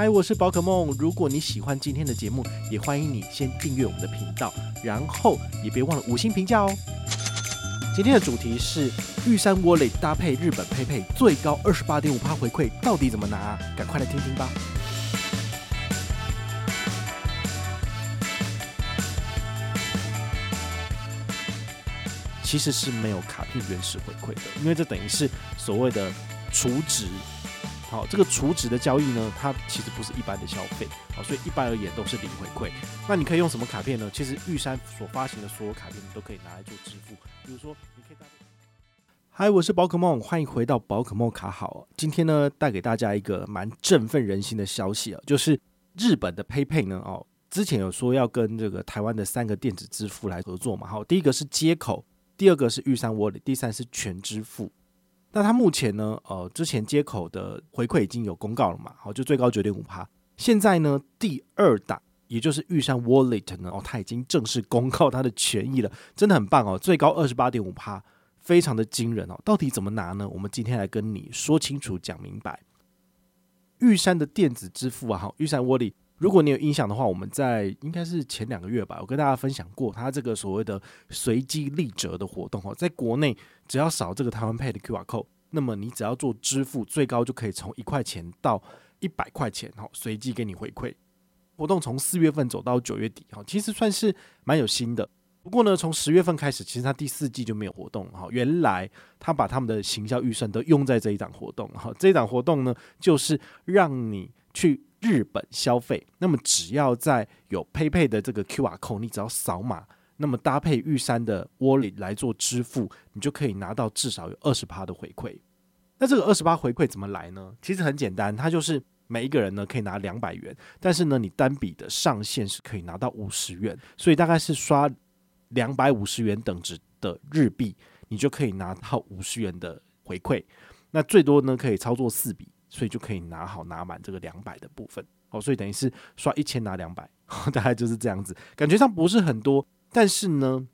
嗨，我是宝可梦。如果你喜欢今天的节目，也欢迎你先订阅我们的频道，然后也别忘了五星评价哦。今天的主题是玉山窝雷搭配日本佩佩最高二十八点五趴回馈，到底怎么拿？赶快来听听吧。其实是没有卡片原始回馈的，因为这等于是所谓的储值。好，这个储值的交易呢，它其实不是一般的消费，好，所以一般而言都是零回馈。那你可以用什么卡片呢？其实玉山所发行的所有卡片，你都可以拿来做支付。比如说，你可以搭配。嗨，我是宝可梦，欢迎回到宝可梦卡好。今天呢，带给大家一个蛮振奋人心的消息啊，就是日本的 PayPay 呢，哦，之前有说要跟这个台湾的三个电子支付来合作嘛，好，第一个是接口，第二个是玉山 Wallet，第三是全支付。那它目前呢，呃，之前接口的回馈已经有公告了嘛，好，就最高九点五趴。现在呢，第二档，也就是玉山 Wallet 呢，哦，它已经正式公告它的权益了，真的很棒哦，最高二十八点五趴，非常的惊人哦。到底怎么拿呢？我们今天来跟你说清楚、讲明白。玉山的电子支付啊，好，玉山 Wallet。如果你有印象的话，我们在应该是前两个月吧，我跟大家分享过，它这个所谓的随机立折的活动哦，在国内只要扫这个台湾 Pay 的 QR code，那么你只要做支付，最高就可以从一块钱到一百块钱哦，随机给你回馈。活动从四月份走到九月底哈，其实算是蛮有心的。不过呢，从十月份开始，其实它第四季就没有活动哈。原来他把他们的行销预算都用在这一档活动哈，这一档活动呢，就是让你去。日本消费，那么只要在有佩佩的这个 QR code，你只要扫码，那么搭配玉山的 Wallet 来做支付，你就可以拿到至少有二十趴的回馈。那这个二十趴回馈怎么来呢？其实很简单，它就是每一个人呢可以拿两百元，但是呢你单笔的上限是可以拿到五十元，所以大概是刷两百五十元等值的日币，你就可以拿到五十元的回馈。那最多呢可以操作四笔。所以就可以拿好拿满这个两百的部分哦，所以等于是刷一千拿两百，大概就是这样子，感觉上不是很多，但是呢，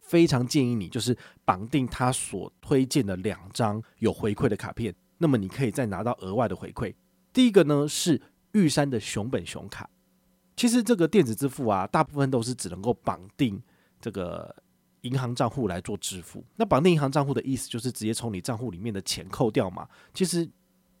非常建议你就是绑定他所推荐的两张有回馈的卡片，那么你可以再拿到额外的回馈。第一个呢是玉山的熊本熊卡，其实这个电子支付啊，大部分都是只能够绑定这个银行账户来做支付。那绑定银行账户的意思就是直接从你账户里面的钱扣掉嘛，其实。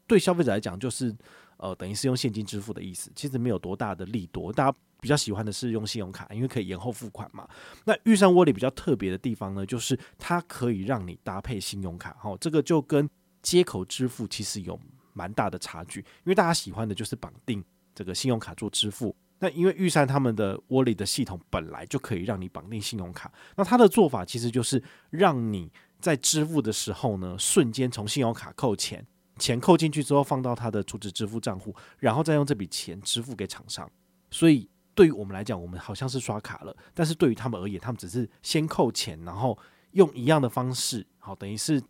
对消费者来讲，就是呃，等于是用现金支付的意思，其实没有多大的利多。大家比较喜欢的是用信用卡，因为可以延后付款嘛。那预算窝里比较特别的地方呢，就是它可以让你搭配信用卡，哈，这个就跟接口支付其实有蛮大的差距。因为大家喜欢的就是绑定这个信用卡做支付，那因为预算他们的窝里的系统本来就可以让你绑定信用卡，那它的做法其实就是让你在支付的时候呢，瞬间从信用卡扣钱。钱扣进去之后，放到他的储值支付账户，然后再用这笔钱支付给厂商。所以对于我们来讲，我们好像是刷卡了，但是对于他们而言，他们只是先扣钱，然后用一样的方式，好，等于是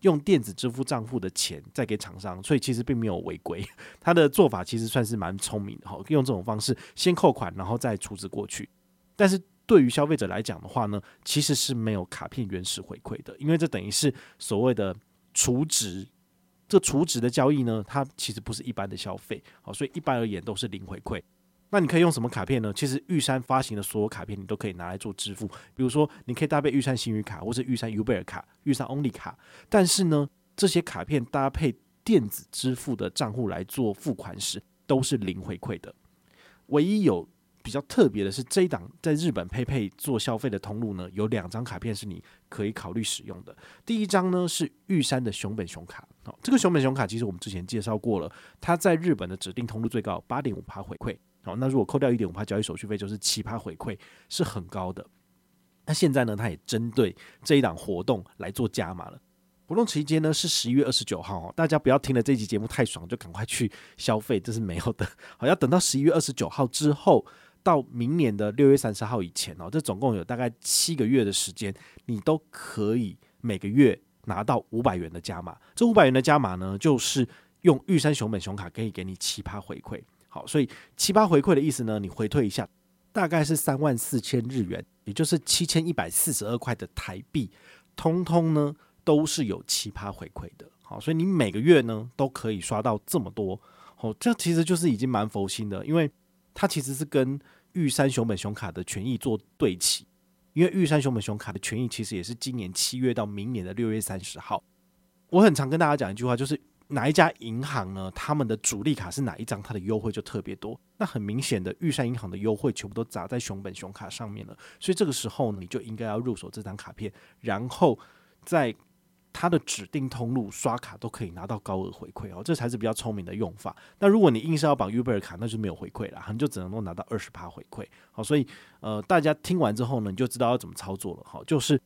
用电子支付账户的钱再给厂商，所以其实并没有违规。他的做法其实算是蛮聪明的，好，用这种方式先扣款，然后再储值过去。但是对于消费者来讲的话呢，其实是没有卡片原始回馈的，因为这等于是所谓的储值。这储值的交易呢，它其实不是一般的消费，好，所以一般而言都是零回馈。那你可以用什么卡片呢？其实玉山发行的所有卡片，你都可以拿来做支付。比如说，你可以搭配玉山星宇卡，或是玉山 U 贝尔卡、玉山 Only 卡。但是呢，这些卡片搭配电子支付的账户来做付款时，都是零回馈的。唯一有比较特别的是，这一档在日本配配做消费的通路呢，有两张卡片是你可以考虑使用的。第一张呢是玉山的熊本熊卡，好，这个熊本熊卡其实我们之前介绍过了，它在日本的指定通路最高八点五趴回馈，好，那如果扣掉一点五趴交易手续费，就是七趴回馈，是很高的。那现在呢，它也针对这一档活动来做加码了。活动期间呢是十一月二十九号，大家不要听了这期节目太爽就赶快去消费，这是没有的，好，要等到十一月二十九号之后。到明年的六月三十号以前哦，这总共有大概七个月的时间，你都可以每个月拿到五百元的加码。这五百元的加码呢，就是用玉山熊本熊卡可以给你奇葩回馈。好，所以奇葩回馈的意思呢，你回退一下，大概是三万四千日元，也就是七千一百四十二块的台币，通通呢都是有奇葩回馈的。好，所以你每个月呢都可以刷到这么多。哦，这其实就是已经蛮佛心的，因为它其实是跟玉山熊本熊卡的权益做对齐，因为玉山熊本熊卡的权益其实也是今年七月到明年的六月三十号。我很常跟大家讲一句话，就是哪一家银行呢？他们的主力卡是哪一张，它的优惠就特别多。那很明显的，玉山银行的优惠全部都砸在熊本熊卡上面了，所以这个时候你就应该要入手这张卡片，然后在它的指定通路刷卡都可以拿到高额回馈哦，这才是比较聪明的用法。那如果你硬是要绑 Uber 卡，那就没有回馈了，你就只能够拿到二十趴回馈。好，所以呃，大家听完之后呢，你就知道要怎么操作了。好，就是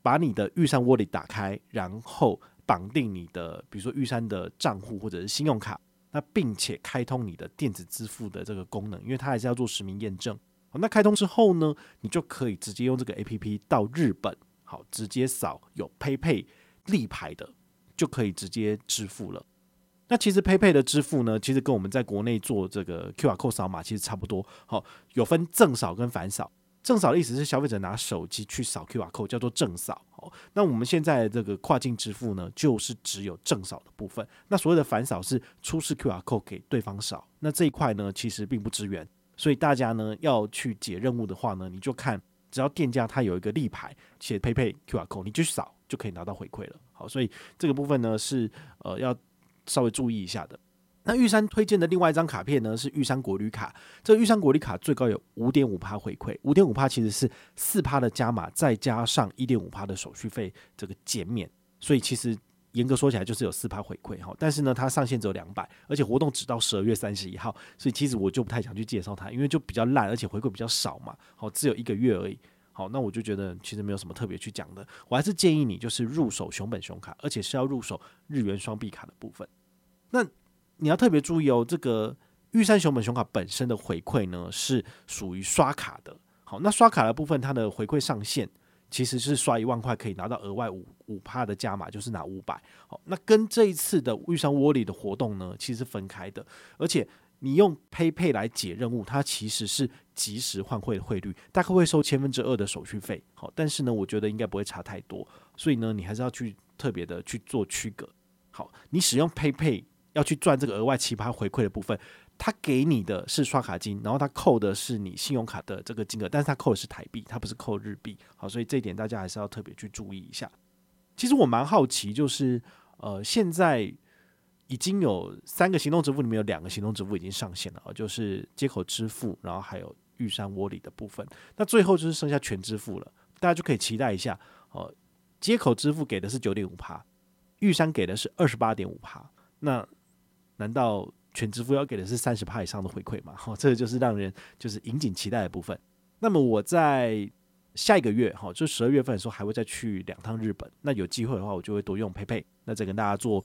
把你的玉山 Wallet 打开，然后。绑定你的，比如说玉山的账户或者是信用卡，那并且开通你的电子支付的这个功能，因为它还是要做实名验证。好，那开通之后呢，你就可以直接用这个 APP 到日本，好，直接扫有 PayPay 立牌的，就可以直接支付了。那其实 PayPay 的支付呢，其实跟我们在国内做这个 QR Code 扫码其实差不多。好，有分正扫跟反扫。正扫的意思是消费者拿手机去扫 QR code，叫做正扫。哦，那我们现在这个跨境支付呢，就是只有正扫的部分。那所谓的反扫是出示 QR code 给对方扫。那这一块呢，其实并不支援。所以大家呢要去解任务的话呢，你就看只要店家他有一个立牌写 PayPay QR code，你就去扫就可以拿到回馈了。好，所以这个部分呢是呃要稍微注意一下的。那玉山推荐的另外一张卡片呢，是玉山国旅卡。这个玉山国旅卡最高有五点五趴回馈，五点五趴其实是四趴的加码，再加上一点五趴的手续费这个减免，所以其实严格说起来就是有四趴回馈哈。但是呢，它上限只有两百，而且活动只到十二月三十一号，所以其实我就不太想去介绍它，因为就比较烂，而且回馈比较少嘛。好，只有一个月而已。好，那我就觉得其实没有什么特别去讲的。我还是建议你就是入手熊本熊卡，而且是要入手日元双币卡的部分。那你要特别注意哦，这个玉山熊本熊卡本身的回馈呢，是属于刷卡的。好，那刷卡的部分，它的回馈上限其实是刷一万块可以拿到额外五五帕的加码，就是拿五百。好，那跟这一次的玉山窝里的活动呢，其实是分开的。而且你用 PayPay 来解任务，它其实是即时换汇的汇率，大概会收千分之二的手续费。好，但是呢，我觉得应该不会差太多。所以呢，你还是要去特别的去做区隔。好，你使用 PayPay。要去赚这个额外奇葩回馈的部分，它给你的是刷卡金，然后它扣的是你信用卡的这个金额，但是它扣的是台币，它不是扣日币。好，所以这一点大家还是要特别去注意一下。其实我蛮好奇，就是呃，现在已经有三个行动支付里面有两个行动支付已经上线了，哦就是接口支付，然后还有玉山窝里的部分。那最后就是剩下全支付了，大家就可以期待一下哦。接口支付给的是九点五趴，玉山给的是二十八点五趴，那。难道全支付要给的是三十趴以上的回馈吗？哈，这个就是让人就是引颈期待的部分。那么我在下一个月哈，就十二月份的时候还会再去两趟日本。那有机会的话，我就会多用佩佩那再跟大家做